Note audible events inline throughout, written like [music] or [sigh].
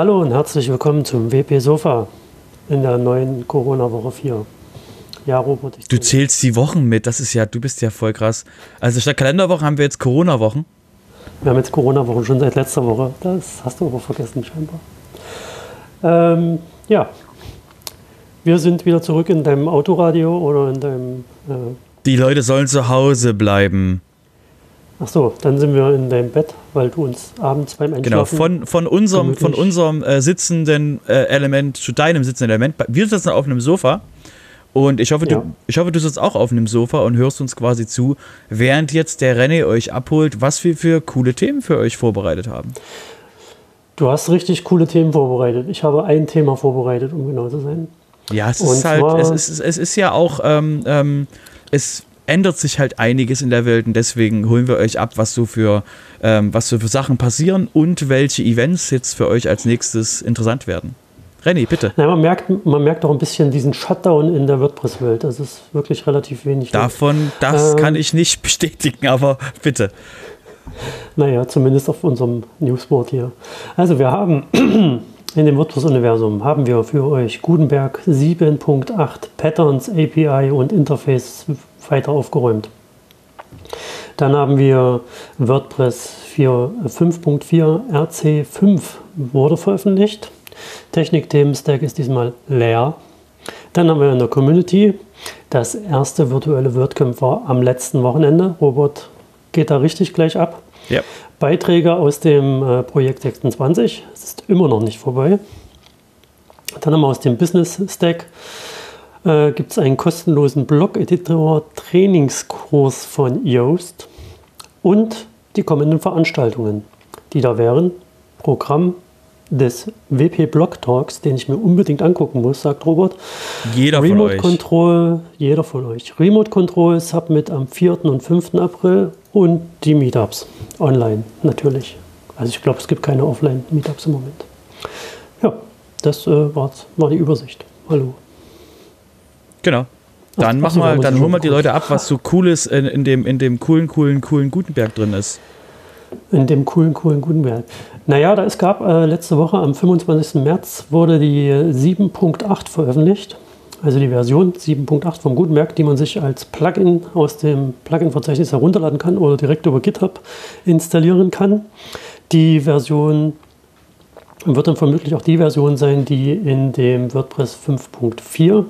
Hallo und herzlich willkommen zum WP Sofa in der neuen Corona-Woche 4. Ja, Robert. du zählst die Wochen mit, das ist ja, du bist ja voll krass. Also statt Kalenderwochen haben wir jetzt Corona-Wochen. Wir haben jetzt Corona-Wochen schon seit letzter Woche. Das hast du aber vergessen scheinbar. Ähm, ja, wir sind wieder zurück in deinem Autoradio oder in deinem. Äh die Leute sollen zu Hause bleiben. Ach so, dann sind wir in deinem Bett, weil du uns abends beim Einschlafen... Genau, von, von unserem, von unserem äh, sitzenden äh, Element zu deinem sitzenden Element. Wir sitzen auf einem Sofa und ich hoffe, ja. du, ich hoffe, du sitzt auch auf einem Sofa und hörst uns quasi zu, während jetzt der René euch abholt, was wir für coole Themen für euch vorbereitet haben. Du hast richtig coole Themen vorbereitet. Ich habe ein Thema vorbereitet, um genau zu sein. Ja, es ist halt, es ist, es ist ja auch, ähm, ähm, es ändert sich halt einiges in der Welt und deswegen holen wir euch ab, was so für, ähm, was so für Sachen passieren und welche Events jetzt für euch als nächstes interessant werden. Renny, bitte. Ja, man, merkt, man merkt auch ein bisschen diesen Shutdown in der WordPress-Welt. Das ist wirklich relativ wenig. Davon, das ähm, kann ich nicht [laughs] bestätigen, aber bitte. Naja, zumindest auf unserem Newsboard hier. Also wir haben [clears throat] in dem WordPress-Universum haben wir für euch Gutenberg 7.8 Patterns, API und Interface weiter aufgeräumt. Dann haben wir WordPress 5.4 RC5 wurde veröffentlicht. Technik-Themen-Stack ist diesmal leer. Dann haben wir in der Community das erste virtuelle WordCamp war am letzten Wochenende. Robert geht da richtig gleich ab. Ja. Beiträge aus dem äh, Projekt 26. Es ist immer noch nicht vorbei. Dann haben wir aus dem Business Stack äh, gibt es einen kostenlosen Blog-Editor-Trainingskurs von Yoast und die kommenden Veranstaltungen, die da wären. Programm des WP Blog Talks, den ich mir unbedingt angucken muss, sagt Robert. Jeder Remote von euch. Control, jeder von euch. Remote Control Submit am 4. und 5. April und die Meetups online natürlich. Also ich glaube, es gibt keine Offline-Meetups im Moment. Ja, das äh, war die Übersicht. Hallo. Genau. Dann ach, mach mal, dann hol mal die Leute ab, was so cooles in, in, dem, in dem coolen, coolen, coolen Gutenberg drin ist. In dem coolen, coolen Gutenberg. Naja, da es gab äh, letzte Woche am 25. März wurde die 7.8 veröffentlicht. Also die Version 7.8 vom Gutenberg, die man sich als Plugin aus dem Plugin-Verzeichnis herunterladen kann oder direkt über GitHub installieren kann. Die Version wird dann vermutlich auch die Version sein, die in dem WordPress 5.4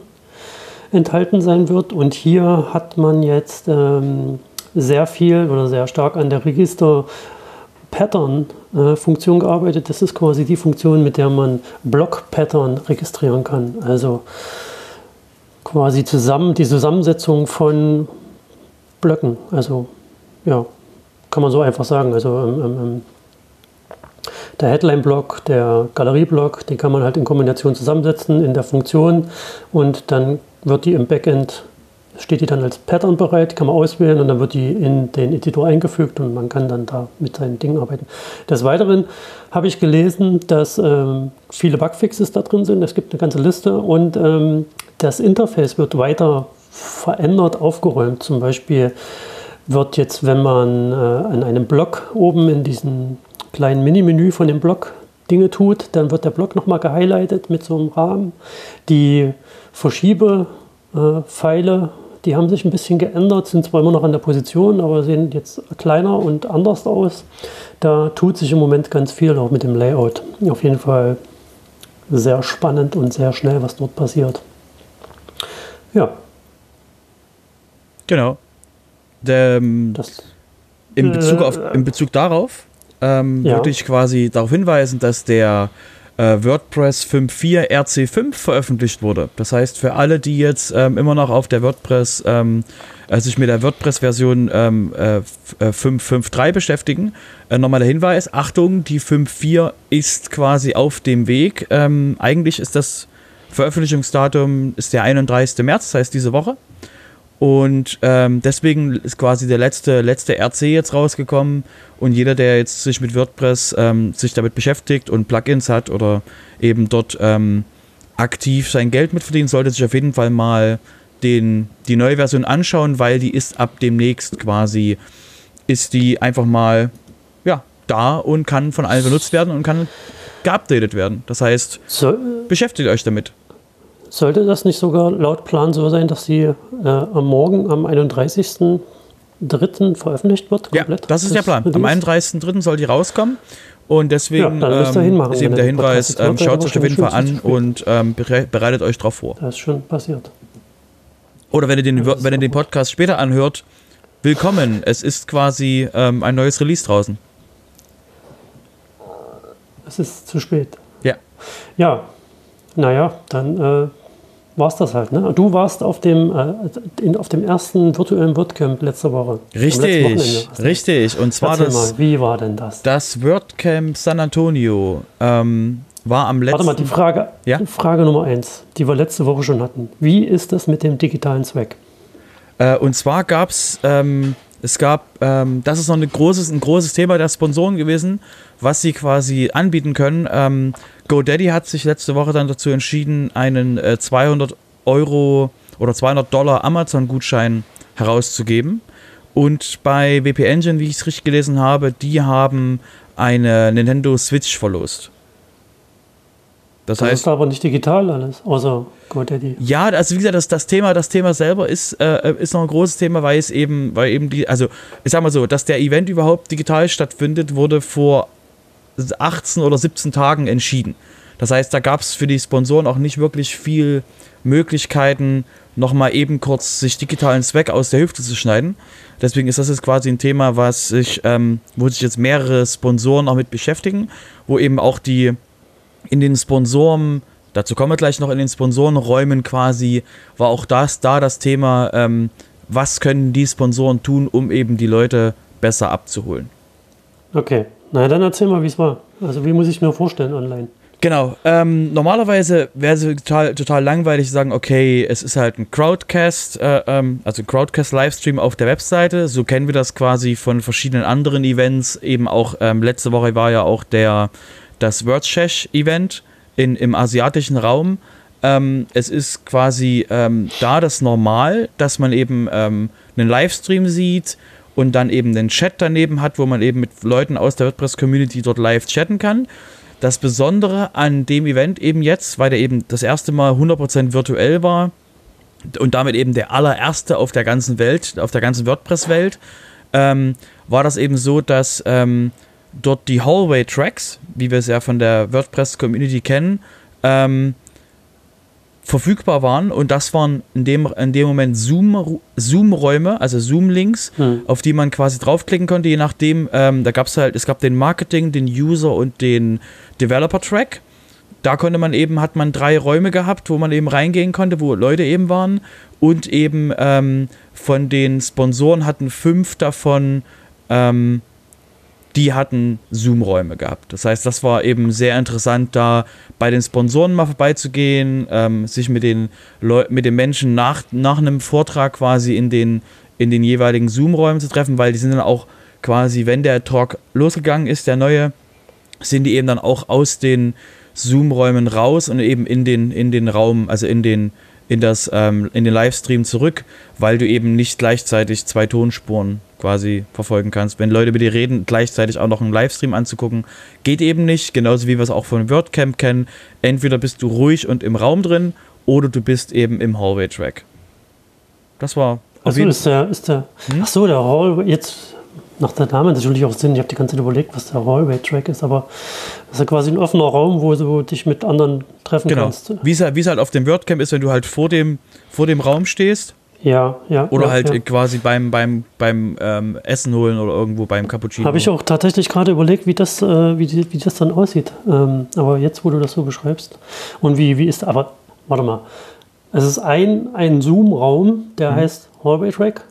enthalten sein wird. Und hier hat man jetzt ähm, sehr viel oder sehr stark an der Register Pattern-Funktion gearbeitet. Das ist quasi die Funktion, mit der man Block-Pattern registrieren kann. Also quasi zusammen die Zusammensetzung von Blöcken. Also ja, kann man so einfach sagen. Also ähm, ähm, der Headline-Block, der Galerie-Block, den kann man halt in Kombination zusammensetzen in der Funktion und dann wird die im Backend, steht die dann als Pattern bereit, kann man auswählen und dann wird die in den Editor eingefügt und man kann dann da mit seinen Dingen arbeiten. Des Weiteren habe ich gelesen, dass ähm, viele Bugfixes da drin sind. Es gibt eine ganze Liste und ähm, das Interface wird weiter verändert, aufgeräumt. Zum Beispiel wird jetzt, wenn man äh, an einem Block oben in diesem kleinen Mini-Menü von dem Block Dinge tut, dann wird der Block nochmal gehighlightet mit so einem Rahmen. Die Verschiebepfeile, die haben sich ein bisschen geändert, sind zwar immer noch an der Position, aber sehen jetzt kleiner und anders aus. Da tut sich im Moment ganz viel auch mit dem Layout. Auf jeden Fall sehr spannend und sehr schnell, was dort passiert. Ja. Genau. Der, ähm, das, in, Bezug auf, in Bezug darauf ähm, ja. würde ich quasi darauf hinweisen, dass der äh, WordPress 5.4 RC5 veröffentlicht wurde. Das heißt, für alle, die jetzt ähm, immer noch auf der WordPress, ähm, äh, sich mit der WordPress-Version ähm, äh, 5.5.3 äh, beschäftigen, äh, nochmal der Hinweis, Achtung, die 5.4 ist quasi auf dem Weg. Ähm, eigentlich ist das Veröffentlichungsdatum ist der 31. März, das heißt diese Woche. Und ähm, deswegen ist quasi der letzte, letzte RC jetzt rausgekommen. Und jeder, der jetzt sich mit WordPress ähm, sich damit beschäftigt und Plugins hat oder eben dort ähm, aktiv sein Geld mitverdient, sollte sich auf jeden Fall mal den, die neue Version anschauen, weil die ist ab demnächst quasi, ist die einfach mal ja, da und kann von allen benutzt werden und kann geupdatet werden. Das heißt, so, beschäftigt euch damit. Sollte das nicht sogar laut Plan so sein, dass sie äh, am Morgen, am 31.03. veröffentlicht wird? Komplett? Ja, das ist das der Plan. Am 31.03. soll die rauskommen. Und deswegen ja, ähm, machen, ist eben der Hinweis, ähm, schaut es euch auf jeden Fall an und ähm, bereitet euch darauf vor. Das ist schon passiert. Oder wenn ihr den, wenn ihr den Podcast später anhört, willkommen. Es ist quasi ähm, ein neues Release draußen. Es ist zu spät. Ja. Ja, naja, dann äh, war es das halt. Ne? Du warst auf dem, äh, in, auf dem ersten virtuellen WordCamp letzte Woche. Richtig, richtig. Und zwar das. Mal, wie war denn das? Das WordCamp San Antonio ähm, war am letzten. Warte mal, die Frage, ja? Frage Nummer eins, die wir letzte Woche schon hatten. Wie ist das mit dem digitalen Zweck? Äh, und zwar gab es. Ähm, es gab, ähm, das ist noch ein großes, ein großes Thema der Sponsoren gewesen, was sie quasi anbieten können. GoDaddy hat sich letzte Woche dann dazu entschieden, einen äh, 200 Euro oder 200 Dollar Amazon-Gutschein herauszugeben. Und bei WP Engine, wie ich es richtig gelesen habe, die haben eine Nintendo Switch verlost. Das, das heißt, ist aber nicht digital alles, außer GoDaddy. Ja, also wie gesagt, das, das Thema, das Thema selber ist, äh, ist noch ein großes Thema, weil es eben, weil eben die, also ich sag mal so, dass der Event überhaupt digital stattfindet, wurde vor 18 oder 17 Tagen entschieden. Das heißt, da gab es für die Sponsoren auch nicht wirklich viel Möglichkeiten, nochmal eben kurz sich digitalen Zweck aus der Hüfte zu schneiden. Deswegen ist das jetzt quasi ein Thema, was sich, ähm, wo sich jetzt mehrere Sponsoren auch mit beschäftigen, wo eben auch die in den Sponsoren, dazu kommen wir gleich noch in den Sponsorenräumen quasi, war auch das da das Thema, ähm, was können die Sponsoren tun, um eben die Leute besser abzuholen. Okay, na dann erzähl mal, wie es war. Also wie muss ich mir vorstellen online? Genau. Ähm, normalerweise wäre es total, total langweilig zu sagen, okay, es ist halt ein Crowdcast, äh, ähm, also Crowdcast-Livestream auf der Webseite. So kennen wir das quasi von verschiedenen anderen Events. Eben auch ähm, letzte Woche war ja auch der das WordShash-Event im asiatischen Raum. Ähm, es ist quasi ähm, da das Normal, dass man eben ähm, einen Livestream sieht und dann eben den Chat daneben hat, wo man eben mit Leuten aus der WordPress-Community dort live chatten kann. Das Besondere an dem Event eben jetzt, weil der eben das erste Mal 100% virtuell war und damit eben der allererste auf der ganzen Welt, auf der ganzen WordPress-Welt, ähm, war das eben so, dass ähm, dort die Hallway-Tracks, wie wir es ja von der WordPress-Community kennen, ähm, verfügbar waren und das waren in dem, in dem Moment Zoom, Zoom-Räume, also Zoom-Links, hm. auf die man quasi draufklicken konnte, je nachdem, ähm, da gab es halt, es gab den Marketing, den User und den Developer-Track. Da konnte man eben, hat man drei Räume gehabt, wo man eben reingehen konnte, wo Leute eben waren und eben ähm, von den Sponsoren hatten fünf davon ähm, die hatten Zoom-Räume gehabt. Das heißt, das war eben sehr interessant, da bei den Sponsoren mal vorbeizugehen, ähm, sich mit den, Leu mit den Menschen nach, nach einem Vortrag quasi in den, in den jeweiligen Zoom-Räumen zu treffen, weil die sind dann auch quasi, wenn der Talk losgegangen ist, der neue, sind die eben dann auch aus den Zoom-Räumen raus und eben in den, in den Raum, also in den, in das, ähm, in den Livestream zurück, weil du eben nicht gleichzeitig zwei Tonspuren quasi verfolgen kannst. Wenn Leute mit dir reden, gleichzeitig auch noch einen Livestream anzugucken, geht eben nicht. Genauso wie wir es auch von WordCamp kennen. Entweder bist du ruhig und im Raum drin oder du bist eben im Hallway-Track. Das war. Also ist der, ist der, hm? ach so, der Hallway, jetzt nach der Name natürlich auch Sinn. Ich habe die ganze Zeit überlegt, was der Hallway-Track ist, aber das ist ja quasi ein offener Raum, wo du dich mit anderen treffen genau. kannst. Wie es, halt, wie es halt auf dem WordCamp ist, wenn du halt vor dem, vor dem Raum stehst ja, ja. Oder ja, halt ja. quasi beim, beim, beim ähm, Essen holen oder irgendwo beim Cappuccino. Habe ich auch tatsächlich gerade überlegt, wie das, äh, wie, wie das dann aussieht. Ähm, aber jetzt, wo du das so beschreibst. Und wie, wie ist, aber warte mal. Es ist ein, ein Zoom-Raum, der mhm. heißt Hallway Track.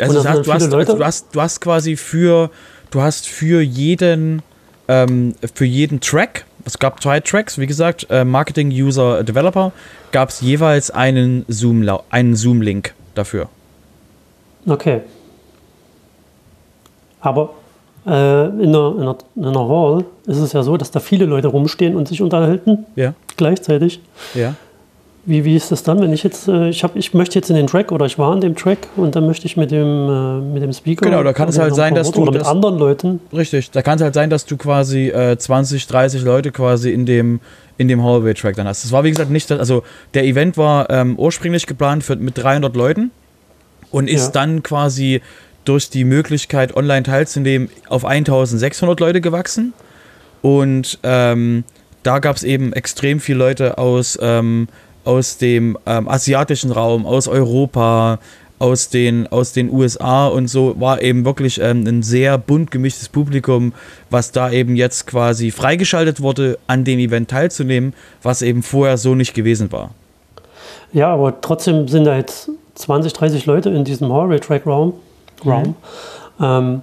Also, das heißt, du, hast, also du, hast, du hast quasi für, du hast für jeden, ähm, für jeden Track, es gab zwei Tracks, wie gesagt, äh, Marketing, User, Developer, gab es jeweils einen Zoom-Link. Einen Zoom dafür. Okay. Aber äh, in, einer, in, einer, in, einer, Hall ist es ja so, dass da viele Leute rumstehen und sich unterhalten. Ja. Gleichzeitig. Ja. Wie, wie ist das dann, wenn ich jetzt, äh, ich, hab, ich möchte jetzt in den Track oder ich war in dem Track und dann möchte ich mit dem, äh, mit dem Speaker. Genau, da kann es halt sein, dass du. Oder mit das, anderen Leuten. Richtig, da kann es halt sein, dass du quasi äh, 20, 30 Leute quasi in dem, in dem Hallway-Track dann hast. Das war wie gesagt nicht, also der Event war ähm, ursprünglich geplant für, mit 300 Leuten und ist ja. dann quasi durch die Möglichkeit, online teilzunehmen, auf 1600 Leute gewachsen. Und ähm, da gab es eben extrem viele Leute aus. Ähm, aus dem ähm, asiatischen Raum, aus Europa, aus den, aus den USA und so war eben wirklich ähm, ein sehr bunt gemischtes Publikum, was da eben jetzt quasi freigeschaltet wurde, an dem Event teilzunehmen, was eben vorher so nicht gewesen war. Ja, aber trotzdem sind da jetzt 20, 30 Leute in diesem Hallway-Track-Raum. Raum. Mhm. Ähm,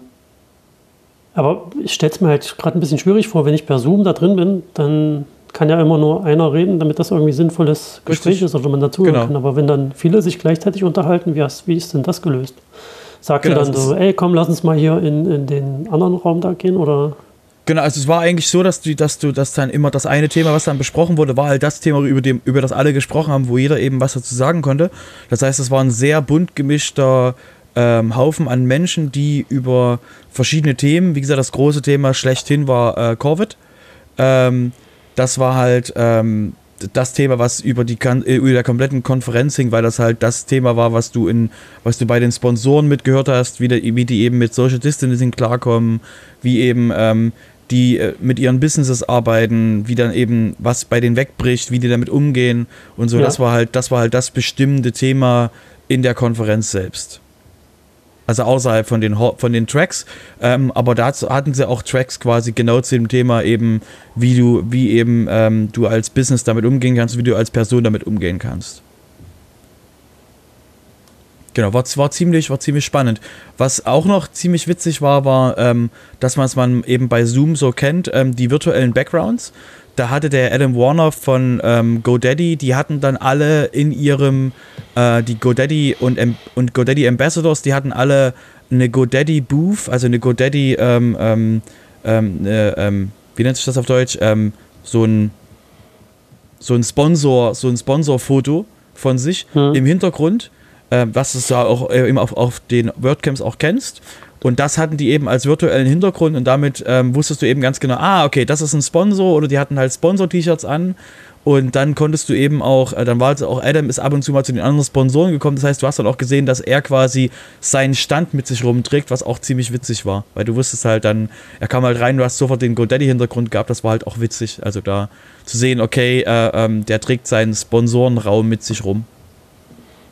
aber ich stelle es mir halt gerade ein bisschen schwierig vor, wenn ich per Zoom da drin bin, dann kann ja immer nur einer reden, damit das irgendwie sinnvolles Gespräch Richtig. ist oder man dazuhören genau. kann. Aber wenn dann viele sich gleichzeitig unterhalten, wie, hast, wie ist denn das gelöst? Sagt genau, ihr dann so, ey, komm, lass uns mal hier in, in den anderen Raum da gehen oder Genau, also es war eigentlich so, dass du, dass du, dass dann immer das eine Thema, was dann besprochen wurde, war halt das Thema, über, dem, über das alle gesprochen haben, wo jeder eben was dazu sagen konnte. Das heißt, es war ein sehr bunt gemischter ähm, Haufen an Menschen, die über verschiedene Themen, wie gesagt, das große Thema schlechthin war äh, Covid, ähm, das war halt ähm, das Thema, was über die äh, über der kompletten Konferenz hing, weil das halt das Thema war, was du in, was du bei den Sponsoren mitgehört hast, wie, der, wie die eben mit Social Distancing klarkommen, wie eben ähm, die äh, mit ihren Businesses arbeiten, wie dann eben was bei denen wegbricht, wie die damit umgehen und so. Ja. Das war halt, das war halt das bestimmende Thema in der Konferenz selbst also außerhalb von den, von den Tracks. Ähm, aber dazu hatten sie auch Tracks quasi genau zu dem Thema eben, wie du, wie eben ähm, du als Business damit umgehen kannst, wie du als Person damit umgehen kannst. Genau, war, war, ziemlich, war ziemlich spannend. Was auch noch ziemlich witzig war, war, ähm, dass man es man eben bei Zoom so kennt, ähm, die virtuellen Backgrounds da hatte der Adam Warner von ähm, GoDaddy, die hatten dann alle in ihrem, äh, die GoDaddy und, und GoDaddy Ambassadors, die hatten alle eine GoDaddy Booth, also eine GoDaddy, ähm, ähm, ähm äh, ähm, wie nennt sich das auf Deutsch? Ähm, so ein so ein Sponsor, so ein Sponsorfoto von sich hm. im Hintergrund, äh, was du ja auch äh, auf, auf den WordCamps auch kennst. Und das hatten die eben als virtuellen Hintergrund und damit ähm, wusstest du eben ganz genau, ah, okay, das ist ein Sponsor oder die hatten halt Sponsor-T-Shirts an. Und dann konntest du eben auch, äh, dann war es auch, Adam ist ab und zu mal zu den anderen Sponsoren gekommen. Das heißt, du hast dann auch gesehen, dass er quasi seinen Stand mit sich rumträgt, was auch ziemlich witzig war. Weil du wusstest halt dann, er kam halt rein, du hast sofort den GoDaddy-Hintergrund gehabt, das war halt auch witzig. Also da zu sehen, okay, äh, ähm, der trägt seinen Sponsorenraum mit sich rum.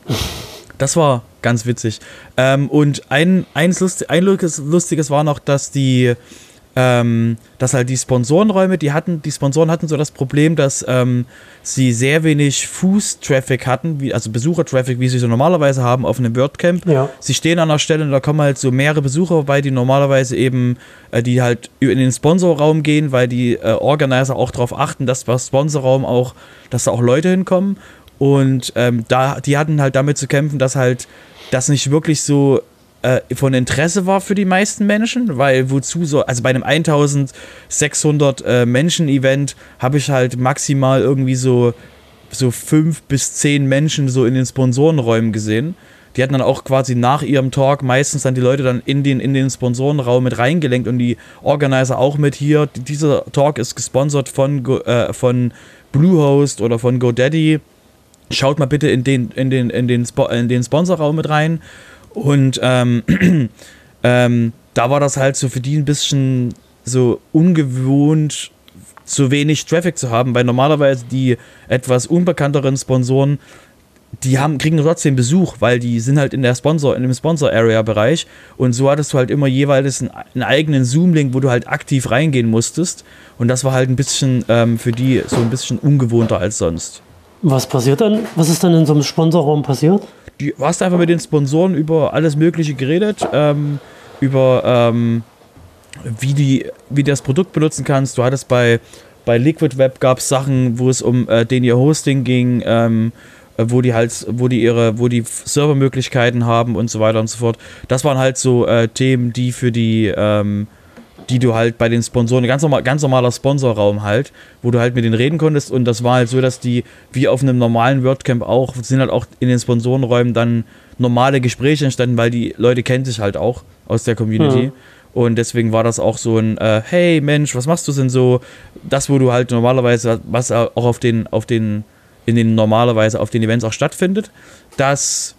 [laughs] Das war ganz witzig. Ähm, und ein, eins Lust, ein lustiges war noch, dass die, ähm, dass halt die Sponsorenräume, die hatten, die Sponsoren hatten so das Problem, dass ähm, sie sehr wenig Fuß-Traffic hatten, wie, also Besucher-Traffic, wie sie so normalerweise haben auf einem WordCamp. Ja. Sie stehen an einer Stelle und da kommen halt so mehrere Besucher vorbei, die normalerweise eben, äh, die halt in den Sponsorraum gehen, weil die äh, Organizer auch darauf achten, dass beim Sponsorraum auch, dass da auch Leute hinkommen. Und ähm, da, die hatten halt damit zu kämpfen, dass halt das nicht wirklich so äh, von Interesse war für die meisten Menschen, weil wozu so, also bei einem 1600 äh, Menschen Event habe ich halt maximal irgendwie so so fünf bis zehn Menschen so in den Sponsorenräumen gesehen. Die hatten dann auch quasi nach ihrem Talk meistens dann die Leute dann in den, in den Sponsorenraum mit reingelenkt und die Organizer auch mit hier. Dieser Talk ist gesponsert von, äh, von Bluehost oder von GoDaddy schaut mal bitte in den, in den, in den, Spo in den Sponsorraum mit rein. Und ähm, [clears throat] ähm, da war das halt so für die ein bisschen so ungewohnt, zu wenig Traffic zu haben, weil normalerweise die etwas unbekannteren Sponsoren, die haben, kriegen trotzdem Besuch, weil die sind halt in der Sponsor, in dem Sponsor-Area-Bereich und so hattest du halt immer jeweils einen, einen eigenen Zoom-Link, wo du halt aktiv reingehen musstest und das war halt ein bisschen ähm, für die so ein bisschen ungewohnter als sonst. Was passiert dann? Was ist dann in so einem Sponsorraum passiert? Du hast einfach mit den Sponsoren über alles Mögliche geredet, ähm, über ähm, wie, die, wie du das Produkt benutzen kannst. Du hattest bei, bei Liquid Web gab es Sachen, wo es um äh, den ihr Hosting ging, ähm, wo die halt, wo die ihre, wo die Servermöglichkeiten haben und so weiter und so fort. Das waren halt so äh, Themen, die für die, ähm, die du halt bei den Sponsoren, ganz, normal, ganz normaler Sponsorraum halt, wo du halt mit denen reden konntest und das war halt so, dass die, wie auf einem normalen WordCamp auch, sind halt auch in den Sponsorenräumen dann normale Gespräche entstanden, weil die Leute kennen sich halt auch aus der Community. Mhm. Und deswegen war das auch so ein, äh, hey Mensch, was machst du denn so? Das, wo du halt normalerweise, was auch auf den, auf den, in den normalerweise auf den Events auch stattfindet, das,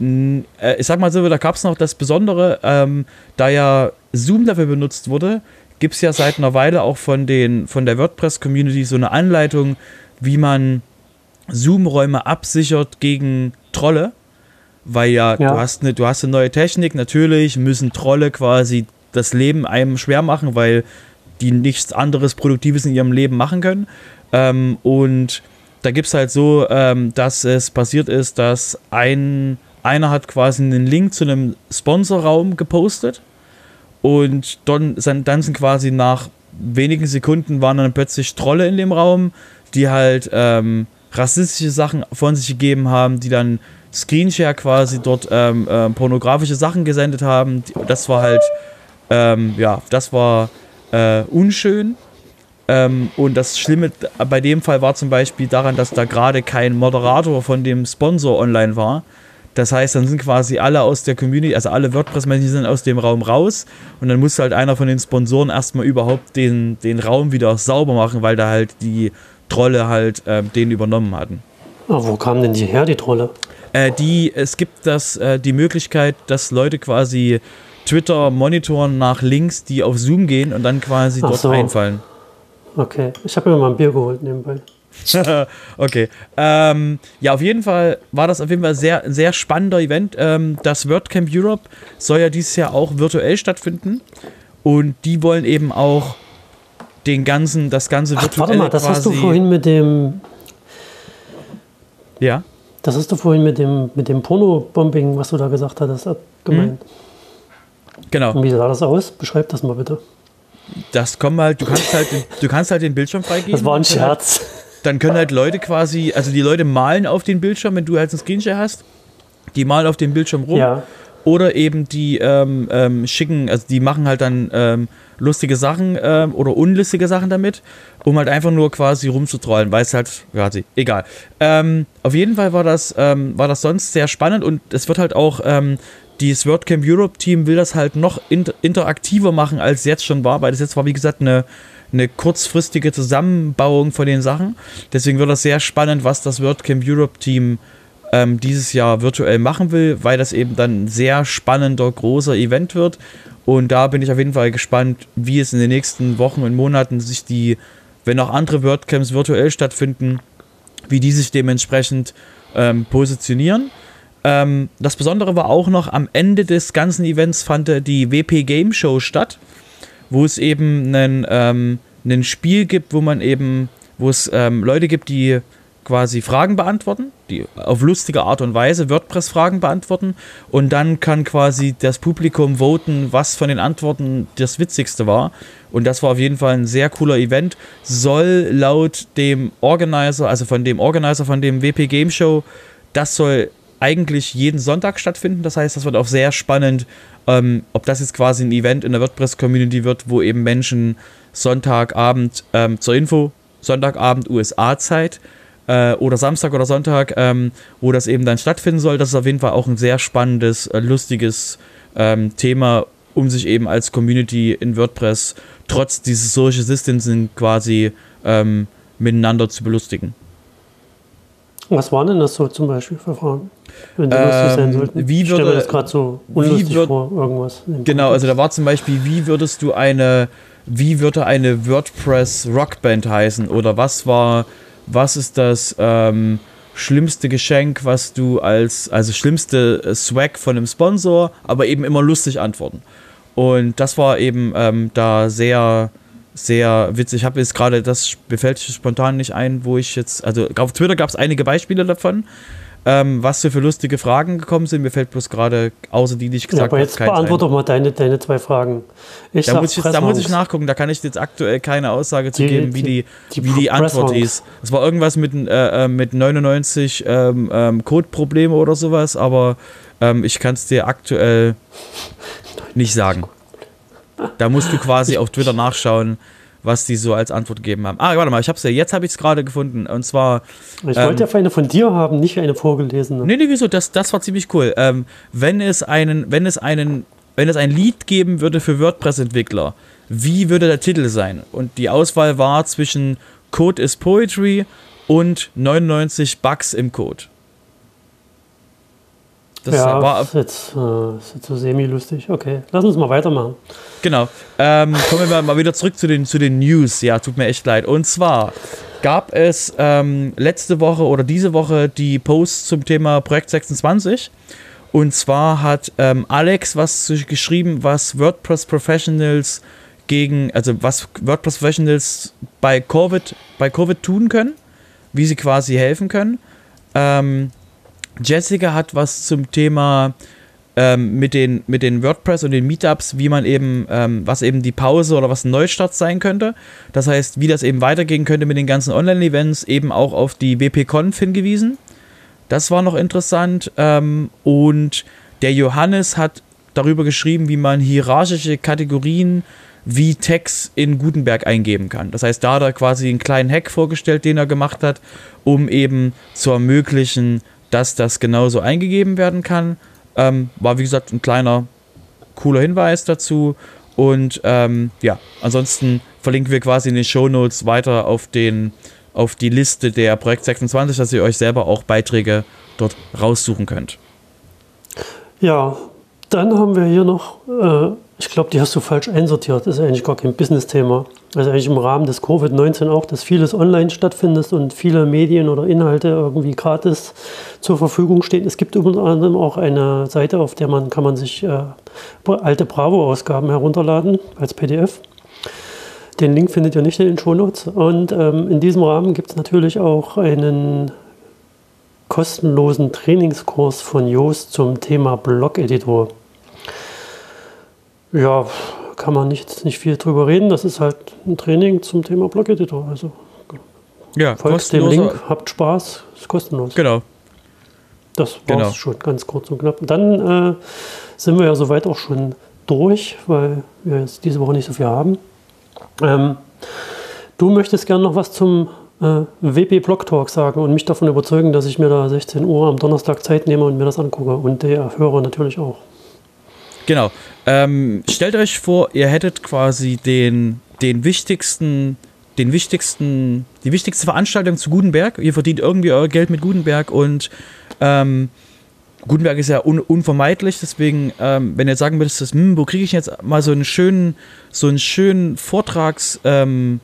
äh, ich sag mal so, da gab es noch das Besondere, ähm, da ja Zoom dafür benutzt wurde, gibt es ja seit einer Weile auch von, den, von der WordPress-Community so eine Anleitung, wie man Zoom-Räume absichert gegen Trolle. Weil ja, ja, Du, hast eine, du hast eine neue Technik, natürlich müssen Trolle quasi das Leben einem schwer machen, weil die nichts anderes Produktives in ihrem Leben machen können. Ähm, und da gibt es halt so, ähm, dass es passiert ist, dass ein, einer hat quasi einen Link zu einem Sponsorraum gepostet und dann, dann sind quasi nach wenigen Sekunden waren dann plötzlich Trolle in dem Raum, die halt ähm, rassistische Sachen von sich gegeben haben, die dann Screenshare quasi dort ähm, äh, pornografische Sachen gesendet haben. Das war halt, ähm, ja, das war äh, unschön. Ähm, und das Schlimme bei dem Fall war zum Beispiel daran, dass da gerade kein Moderator von dem Sponsor online war. Das heißt, dann sind quasi alle aus der Community, also alle WordPress-Menschen sind aus dem Raum raus und dann musste halt einer von den Sponsoren erstmal überhaupt den, den Raum wieder sauber machen, weil da halt die Trolle halt äh, den übernommen hatten. Aber wo kamen denn die her, die Trolle? Äh, die, es gibt das, äh, die Möglichkeit, dass Leute quasi Twitter monitoren nach Links, die auf Zoom gehen und dann quasi Ach dort so. einfallen. Okay, ich habe mir mal ein Bier geholt nebenbei. [laughs] okay. Ähm, ja, auf jeden Fall war das auf jeden Fall sehr, ein sehr spannender Event. Ähm, das WordCamp Europe soll ja dieses Jahr auch virtuell stattfinden. Und die wollen eben auch den ganzen, das ganze virtuelle Ach, Warte mal, das hast du vorhin mit dem. Ja. Das hast du vorhin mit dem, mit dem Porno-Bombing, was du da gesagt hattest, gemeint. Mhm. Genau. Und wie sah das aus? Beschreib das mal bitte. Das kommt halt, du kannst halt, du kannst halt den Bildschirm freigeben. Das war ein Scherz. Dann können halt Leute quasi, also die Leute malen auf den Bildschirm, wenn du halt einen Screenshare hast, die malen auf dem Bildschirm rum. Ja. Oder eben die ähm, ähm, schicken, also die machen halt dann ähm, lustige Sachen ähm, oder unlustige Sachen damit, um halt einfach nur quasi rumzutrollen, weil es halt, ja, egal. Ähm, auf jeden Fall war das, ähm, war das sonst sehr spannend und es wird halt auch, ähm, dieses WordCamp Europe Team will das halt noch inter interaktiver machen, als es jetzt schon war, weil das jetzt war, wie gesagt, eine, eine kurzfristige Zusammenbauung von den Sachen. Deswegen wird das sehr spannend, was das WordCamp Europe Team ähm, dieses Jahr virtuell machen will, weil das eben dann ein sehr spannender, großer Event wird und da bin ich auf jeden Fall gespannt, wie es in den nächsten Wochen und Monaten sich die, wenn auch andere WordCamps virtuell stattfinden, wie die sich dementsprechend ähm, positionieren. Ähm, das Besondere war auch noch, am Ende des ganzen Events fand die WP Game Show statt, wo es eben einen, ähm, ein Spiel gibt, wo man eben, wo es ähm, Leute gibt, die quasi Fragen beantworten, die auf lustige Art und Weise WordPress-Fragen beantworten und dann kann quasi das Publikum voten, was von den Antworten das Witzigste war. Und das war auf jeden Fall ein sehr cooler Event. Soll laut dem Organizer, also von dem Organizer von dem WP Game Show, das soll eigentlich jeden Sonntag stattfinden. Das heißt, das wird auch sehr spannend, ähm, ob das jetzt quasi ein Event in der WordPress-Community wird, wo eben Menschen Sonntagabend ähm, zur Info, Sonntagabend USA-Zeit, äh, oder Samstag oder Sonntag, ähm, wo das eben dann stattfinden soll. Das ist auf jeden Fall auch ein sehr spannendes, äh, lustiges ähm, Thema, um sich eben als Community in WordPress trotz dieses Social Distancing quasi ähm, miteinander zu belustigen. Was waren denn das so zum Beispiel für Fragen? Wenn die lustig sein ähm, sollten. Wie würde, ich das gerade so unlustig würd, vor, irgendwas. Genau, also da war zum Beispiel, wie würdest du eine, wie würde eine WordPress Rockband heißen? Oder was war was ist das ähm, schlimmste Geschenk, was du als, also schlimmste äh, Swag von einem Sponsor, aber eben immer lustig antworten. Und das war eben ähm, da sehr, sehr witzig. Ich habe jetzt gerade, das befällt spontan nicht ein, wo ich jetzt, also auf Twitter gab es einige Beispiele davon ähm, was für, für lustige Fragen gekommen sind. Mir fällt bloß gerade, außer die, die ich gesagt habe, ja, aber jetzt beantworte doch mal deine, deine zwei Fragen. Ich da, muss ich jetzt, da muss ich nachgucken, da kann ich jetzt aktuell keine Aussage zu die, geben, wie die, die, wie die Antwort ist. Es war irgendwas mit, äh, äh mit 99 ähm, ähm, Codeprobleme oder sowas, aber ähm, ich kann es dir aktuell nicht sagen. Da musst du quasi auf Twitter nachschauen, was die so als Antwort gegeben haben. Ah, warte mal, ich hab's ja, jetzt habe ich es gerade gefunden. Und zwar. Ich ähm, wollte ja eine von dir haben, nicht eine vorgelesene. Nee, nee, wieso? Das, das war ziemlich cool. Ähm, wenn es einen, wenn es einen, wenn es ein Lied geben würde für WordPress-Entwickler, wie würde der Titel sein? Und die Auswahl war zwischen Code is Poetry und 99 Bugs im Code. Das ja, war ist jetzt, äh, ist jetzt so semi-lustig. Okay, lass uns mal weitermachen. Genau. Ähm, kommen wir mal wieder zurück zu den, zu den News. Ja, tut mir echt leid. Und zwar gab es ähm, letzte Woche oder diese Woche die Posts zum Thema Projekt 26. Und zwar hat ähm, Alex was geschrieben, was WordPress Professionals gegen, also was WordPress Professionals bei Covid, bei Covid tun können, wie sie quasi helfen können. Ähm, Jessica hat was zum Thema ähm, mit, den, mit den WordPress und den Meetups, wie man eben, ähm, was eben die Pause oder was ein Neustart sein könnte. Das heißt, wie das eben weitergehen könnte mit den ganzen Online-Events, eben auch auf die WP-Conf hingewiesen. Das war noch interessant. Ähm, und der Johannes hat darüber geschrieben, wie man hierarchische Kategorien wie Tags in Gutenberg eingeben kann. Das heißt, da hat er quasi einen kleinen Hack vorgestellt, den er gemacht hat, um eben zu ermöglichen, dass das genauso eingegeben werden kann. Ähm, war wie gesagt ein kleiner, cooler Hinweis dazu. Und ähm, ja, ansonsten verlinken wir quasi in den Show Notes weiter auf, den, auf die Liste der Projekt 26, dass ihr euch selber auch Beiträge dort raussuchen könnt. Ja, dann haben wir hier noch äh, ich glaube, die hast du falsch einsortiert. Das ist eigentlich gar kein Business-Thema. Also eigentlich im Rahmen des Covid-19 auch, dass vieles online stattfindet und viele Medien oder Inhalte irgendwie gratis zur Verfügung stehen. Es gibt unter anderem auch eine Seite, auf der man kann man sich äh, alte Bravo-Ausgaben herunterladen als PDF. Den Link findet ihr nicht in den Shownotes. Und ähm, in diesem Rahmen gibt es natürlich auch einen kostenlosen Trainingskurs von Joost zum Thema Blog-Editor. Ja, kann man nicht, nicht viel drüber reden. Das ist halt ein Training zum Thema Blog-Editor. Also ja, folgt dem Link, habt Spaß, ist kostenlos. Genau. Das war genau. schon ganz kurz und knapp. Dann äh, sind wir ja soweit auch schon durch, weil wir jetzt diese Woche nicht so viel haben. Ähm, du möchtest gerne noch was zum äh, WP Blog Talk sagen und mich davon überzeugen, dass ich mir da 16 Uhr am Donnerstag Zeit nehme und mir das angucke und der Hörer natürlich auch. Genau. Ähm, stellt euch vor, ihr hättet quasi den, den wichtigsten, den wichtigsten, die wichtigste Veranstaltung zu Gutenberg. Ihr verdient irgendwie euer Geld mit Gutenberg und ähm, Gutenberg ist ja un unvermeidlich, deswegen, ähm, wenn ihr sagen würdet, hm, wo kriege ich jetzt mal so einen schönen, so einen schönen Vortragssammlung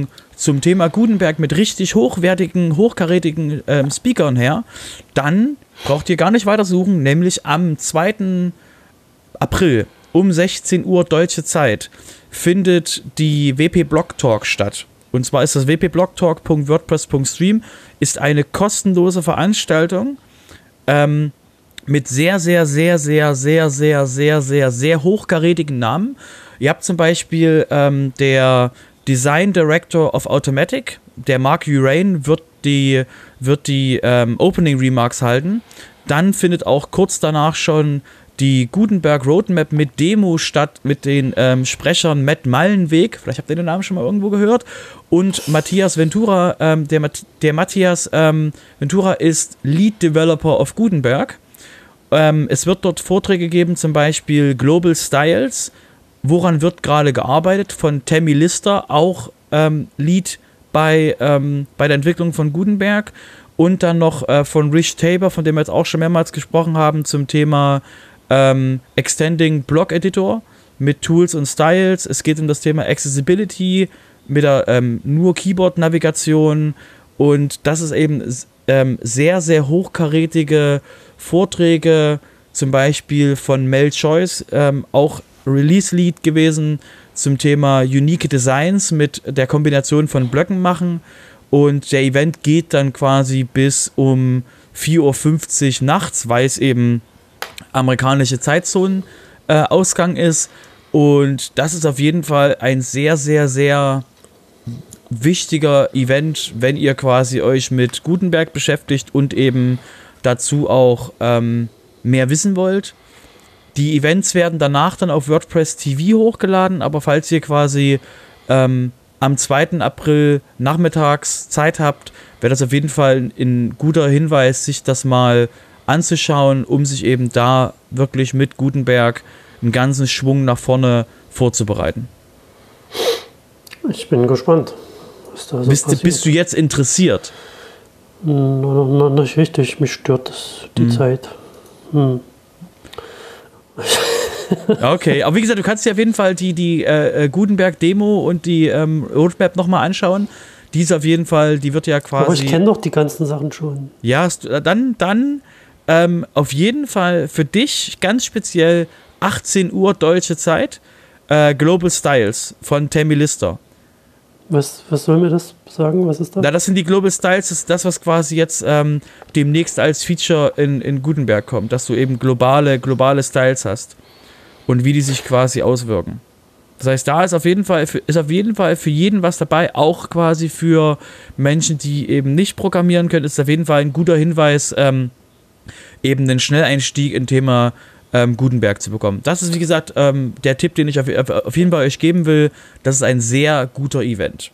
ähm, zum Thema Gutenberg mit richtig hochwertigen, hochkarätigen ähm, Speakern her, dann braucht ihr gar nicht weiter suchen, nämlich am 2. April um 16 Uhr deutsche Zeit findet die WP Blog Talk statt. Und zwar ist das wpblogtalk.wordpress.stream ist eine kostenlose Veranstaltung ähm, mit sehr, sehr, sehr, sehr, sehr, sehr, sehr, sehr, sehr hochkarätigen Namen. Ihr habt zum Beispiel ähm, der Design Director of Automatic, der Mark Urain, wird die, wird die ähm, Opening Remarks halten. Dann findet auch kurz danach schon die Gutenberg Roadmap mit Demo statt mit den ähm, Sprechern Matt Mallenweg, vielleicht habt ihr den Namen schon mal irgendwo gehört, und Matthias Ventura. Ähm, der, der Matthias ähm, Ventura ist Lead Developer of Gutenberg. Ähm, es wird dort Vorträge geben, zum Beispiel Global Styles. Woran wird gerade gearbeitet? Von Tammy Lister, auch ähm, Lead bei, ähm, bei der Entwicklung von Gutenberg. Und dann noch äh, von Rich Tabor, von dem wir jetzt auch schon mehrmals gesprochen haben, zum Thema ähm, Extending Block Editor mit Tools und Styles. Es geht um das Thema Accessibility mit der ähm, nur Keyboard-Navigation und das ist eben ähm, sehr, sehr hochkarätige Vorträge, zum Beispiel von Mel Choice, ähm, auch Release-Lead gewesen zum Thema Unique Designs mit der Kombination von Blöcken machen. Und der Event geht dann quasi bis um 4.50 Uhr nachts, weil es eben amerikanische Zeitzonen-Ausgang äh, ist. Und das ist auf jeden Fall ein sehr, sehr, sehr wichtiger Event, wenn ihr quasi euch mit Gutenberg beschäftigt und eben dazu auch ähm, mehr wissen wollt. Die Events werden danach dann auf WordPress TV hochgeladen, aber falls ihr quasi ähm, am 2. April nachmittags Zeit habt, wäre das auf jeden Fall ein guter Hinweis, sich das mal anzuschauen, um sich eben da wirklich mit Gutenberg einen ganzen Schwung nach vorne vorzubereiten. Ich bin gespannt. Was da so bist, bist, du jetzt interessiert? Na, na, nicht richtig, mich stört das, die hm. Zeit. Hm. [laughs] okay, aber wie gesagt, du kannst dir auf jeden Fall die, die äh, äh Gutenberg-Demo und die ähm, Roadmap nochmal anschauen. Die ist auf jeden Fall, die wird ja quasi. Aber ich kenne doch die ganzen Sachen schon. Ja, äh, dann, dann ähm, auf jeden Fall für dich ganz speziell 18 Uhr deutsche Zeit. Äh, Global Styles von Tammy Lister. Was, was soll mir das sagen? Was ist das? Na, das sind die Global Styles, das ist das, was quasi jetzt ähm, demnächst als Feature in, in Gutenberg kommt, dass du eben globale, globale Styles hast und wie die sich quasi auswirken. Das heißt, da ist auf jeden Fall für, ist auf jeden Fall für jeden was dabei, auch quasi für Menschen, die eben nicht programmieren können, ist auf jeden Fall ein guter Hinweis, ähm, eben den Schnelleinstieg in Thema ähm, Gutenberg zu bekommen. Das ist, wie gesagt, ähm, der Tipp, den ich auf, auf jeden Fall euch geben will. Das ist ein sehr guter Event.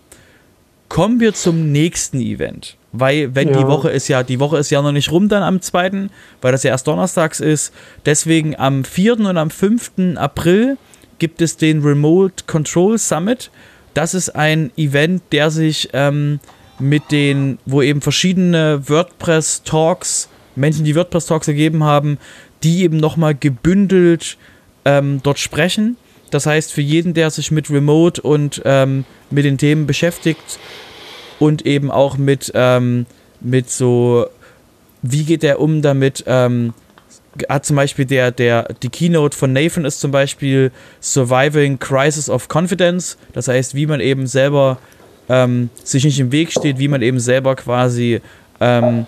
Kommen wir zum nächsten Event. Weil, wenn ja. die Woche ist ja, die Woche ist ja noch nicht rum dann am 2., weil das ja erst donnerstags ist. Deswegen am 4. und am 5. April gibt es den Remote Control Summit. Das ist ein Event, der sich ähm, mit den, wo eben verschiedene WordPress-Talks, Menschen, die WordPress-Talks gegeben haben, die eben nochmal gebündelt ähm, dort sprechen. Das heißt, für jeden, der sich mit Remote und ähm, mit den Themen beschäftigt und eben auch mit, ähm, mit so, wie geht er um damit, ähm, hat zum Beispiel der, der, die Keynote von Nathan ist zum Beispiel Surviving Crisis of Confidence. Das heißt, wie man eben selber ähm, sich nicht im Weg steht, wie man eben selber quasi ähm,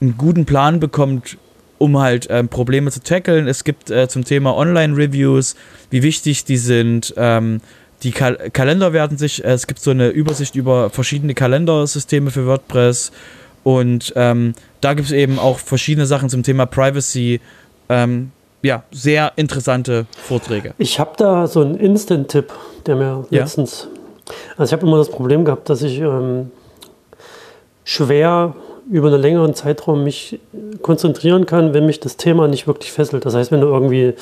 einen guten Plan bekommt, um halt ähm, Probleme zu tackeln. Es gibt äh, zum Thema Online-Reviews, wie wichtig die sind. Ähm, die Kal Kalender werden sich, äh, es gibt so eine Übersicht über verschiedene Kalendersysteme für WordPress. Und ähm, da gibt es eben auch verschiedene Sachen zum Thema Privacy. Ähm, ja, sehr interessante Vorträge. Ich habe da so einen Instant-Tipp, der mir ja. letztens. Also ich habe immer das Problem gehabt, dass ich ähm, schwer über einen längeren Zeitraum mich konzentrieren kann, wenn mich das Thema nicht wirklich fesselt. Das heißt, wenn du irgendwie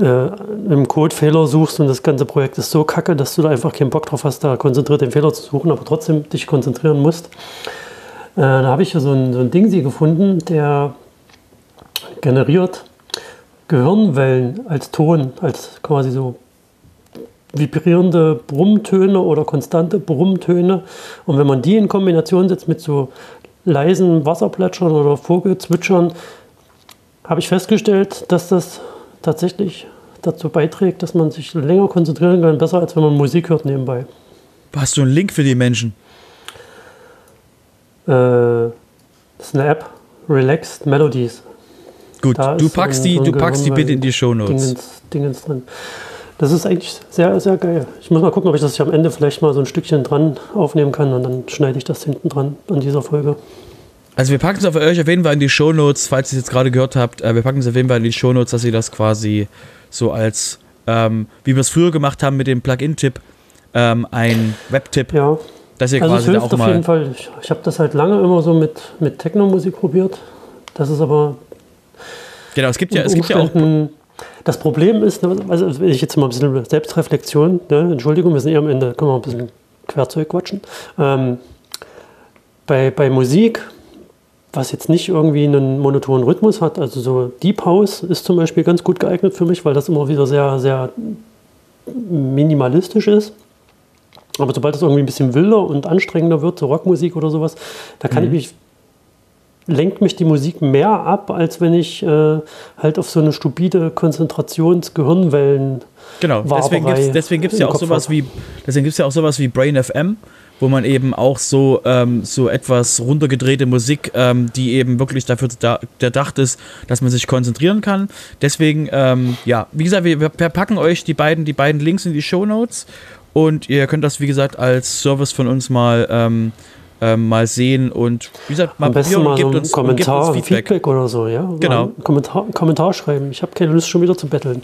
äh, einen Codefehler suchst und das ganze Projekt ist so kacke, dass du da einfach keinen Bock drauf hast, da konzentriert den Fehler zu suchen, aber trotzdem dich konzentrieren musst. Äh, da habe ich so ein, so ein Ding sie gefunden, der generiert Gehirnwellen als Ton, als quasi so vibrierende Brummtöne oder konstante Brummtöne. Und wenn man die in Kombination setzt mit so leisen Wasserplätschern oder Vogelzwitschern habe ich festgestellt, dass das tatsächlich dazu beiträgt, dass man sich länger konzentrieren kann, besser als wenn man Musik hört nebenbei. Hast du einen Link für die Menschen? Äh, das ist eine App, Relaxed Melodies. Gut, du packst, so ein, die, so du packst die bitte in die Shownotes. Dingens, Dingens drin. Das ist eigentlich sehr, sehr geil. Ich muss mal gucken, ob ich das hier am Ende vielleicht mal so ein Stückchen dran aufnehmen kann und dann schneide ich das hinten dran an dieser Folge. Also wir packen es auf euch auf jeden Fall in die Shownotes, falls ihr es jetzt gerade gehört habt. Äh, wir packen es auf jeden Fall in die Shownotes, dass ihr das quasi so als, ähm, wie wir es früher gemacht haben mit dem Plugin-Tipp, ähm, ein Web-Tipp. Ja. Dass ihr also quasi es hilft da auch auf jeden Fall. Ich, ich habe das halt lange immer so mit, mit Techno-Musik probiert. Das ist aber. Genau, es gibt ja, es gibt ja auch das Problem ist, ne, also wenn ich jetzt mal ein bisschen Selbstreflexion, ne, Entschuldigung, wir sind eher am Ende, können wir ein bisschen Querzeug quatschen. Ähm, bei, bei Musik, was jetzt nicht irgendwie einen monotonen Rhythmus hat, also so Deep House ist zum Beispiel ganz gut geeignet für mich, weil das immer wieder sehr, sehr minimalistisch ist. Aber sobald es irgendwie ein bisschen wilder und anstrengender wird, so Rockmusik oder sowas, da kann mhm. ich mich lenkt mich die Musik mehr ab, als wenn ich äh, halt auf so eine stupide Konzentrations-Gehirnwellen. Genau, deswegen gibt es deswegen gibt's ja auch sowas wie deswegen gibt's ja auch sowas wie Brain FM, wo man eben auch so, ähm, so etwas runtergedrehte Musik, ähm, die eben wirklich dafür da, erdacht ist, dass man sich konzentrieren kann. Deswegen, ähm, ja, wie gesagt, wir, wir packen euch die beiden, die beiden Links in die Show Notes und ihr könnt das, wie gesagt, als Service von uns mal ähm, mal sehen und wie gesagt, mal Am besten mal so uns, Kommentar, uns Feedback. Feedback. oder so, ja? Genau. Kommentar, Kommentar schreiben. Ich habe keine Lust schon wieder zu betteln.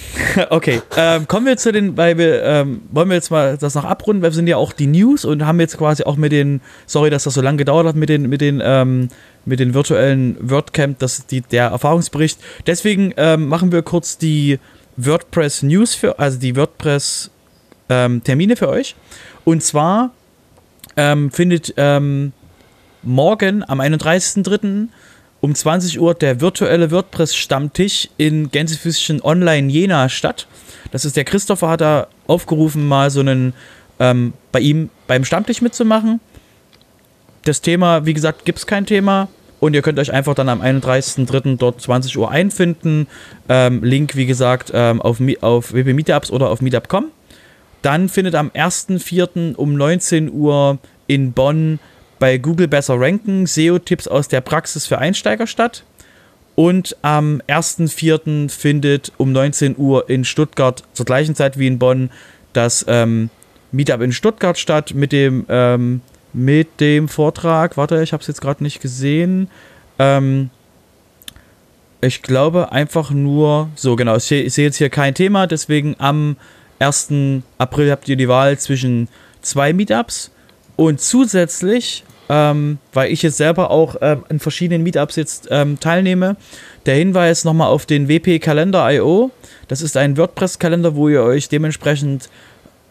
[laughs] okay, ähm, kommen wir zu den, weil wir, ähm, wollen wir jetzt mal das noch abrunden, weil wir sind ja auch die News und haben jetzt quasi auch mit den, sorry, dass das so lange gedauert hat, mit den, mit den, ähm, mit den virtuellen WordCamp, das die, der Erfahrungsbericht. Deswegen ähm, machen wir kurz die WordPress News für, also die WordPress ähm, Termine für euch. Und zwar ähm, findet morgen am 31.03 um 20 Uhr der virtuelle WordPress-Stammtisch in Gänsefüßchen Online Jena statt. Das ist der Christopher hat da aufgerufen, mal so einen ähm, bei ihm beim Stammtisch mitzumachen. Das Thema, wie gesagt, gibt es kein Thema. Und ihr könnt euch einfach dann am 31.03. dort 20 Uhr einfinden. Ähm, Link, wie gesagt, ähm, auf, auf WP Meetups oder auf Meetup.com. Dann findet am 1.04. um 19 Uhr in Bonn bei Google besser ranken, SEO-Tipps aus der Praxis für Einsteiger statt. Und am 1.4. findet um 19 Uhr in Stuttgart zur gleichen Zeit wie in Bonn das ähm, Meetup in Stuttgart statt mit dem, ähm, mit dem Vortrag. Warte, ich habe es jetzt gerade nicht gesehen. Ähm, ich glaube einfach nur, so genau, ich sehe seh jetzt hier kein Thema, deswegen am 1. April habt ihr die Wahl zwischen zwei Meetups und zusätzlich ähm, weil ich jetzt selber auch ähm, in verschiedenen Meetups jetzt ähm, teilnehme. Der Hinweis nochmal auf den WP Kalender.io. Das ist ein WordPress-Kalender, wo ihr euch dementsprechend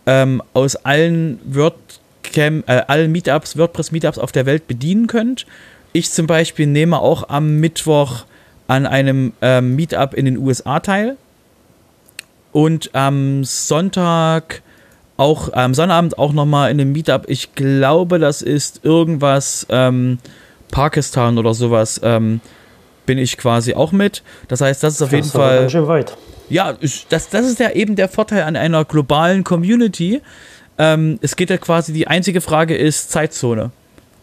ähm, aus allen WordCamp, äh, allen Meetups, WordPress-Meetups auf der Welt bedienen könnt. Ich zum Beispiel nehme auch am Mittwoch an einem ähm, Meetup in den USA teil. Und am Sonntag auch am Sonnabend auch nochmal in einem Meetup. Ich glaube, das ist irgendwas ähm, Pakistan oder sowas. Ähm, bin ich quasi auch mit. Das heißt, das ist auf das jeden ist Fall. Ganz schön weit. Ja, das, das ist ja eben der Vorteil an einer globalen Community. Ähm, es geht ja quasi, die einzige Frage ist Zeitzone.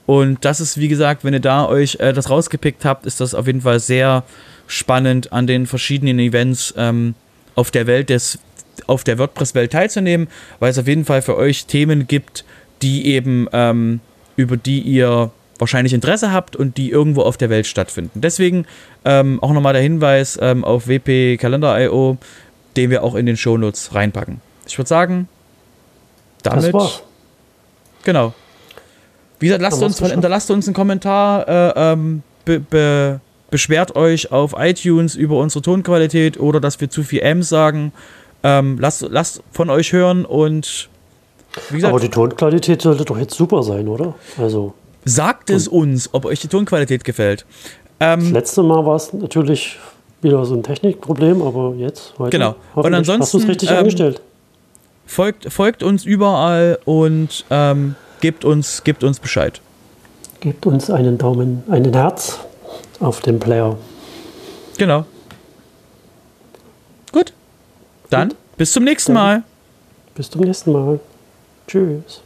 Und das ist, wie gesagt, wenn ihr da euch äh, das rausgepickt habt, ist das auf jeden Fall sehr spannend an den verschiedenen Events ähm, auf der Welt des auf der WordPress-Welt teilzunehmen, weil es auf jeden Fall für euch Themen gibt, die eben, ähm, über die ihr wahrscheinlich Interesse habt und die irgendwo auf der Welt stattfinden. Deswegen ähm, auch nochmal der Hinweis ähm, auf wp-kalender.io, den wir auch in den Shownotes reinpacken. Ich würde sagen, damit. Das war's. Genau. Wie gesagt, lasst uns, hinterlasst uns einen Kommentar, äh, ähm, be, be, beschwert euch auf iTunes über unsere Tonqualität oder dass wir zu viel M sagen. Ähm, lasst, lasst von euch hören und wie gesagt. Aber die Tonqualität sollte doch jetzt super sein, oder? Also. Sagt es uns, ob euch die Tonqualität gefällt. Ähm, das letzte Mal war es natürlich wieder so ein Technikproblem, aber jetzt heute genau. Und ansonsten hast du es richtig ähm, eingestellt. Folgt, folgt uns überall und ähm, gebt, uns, gebt uns Bescheid. Gebt uns einen Daumen, einen Herz auf dem Player. Genau. Gut. Dann Gut. bis zum nächsten Dann Mal. Bis zum nächsten Mal. Tschüss.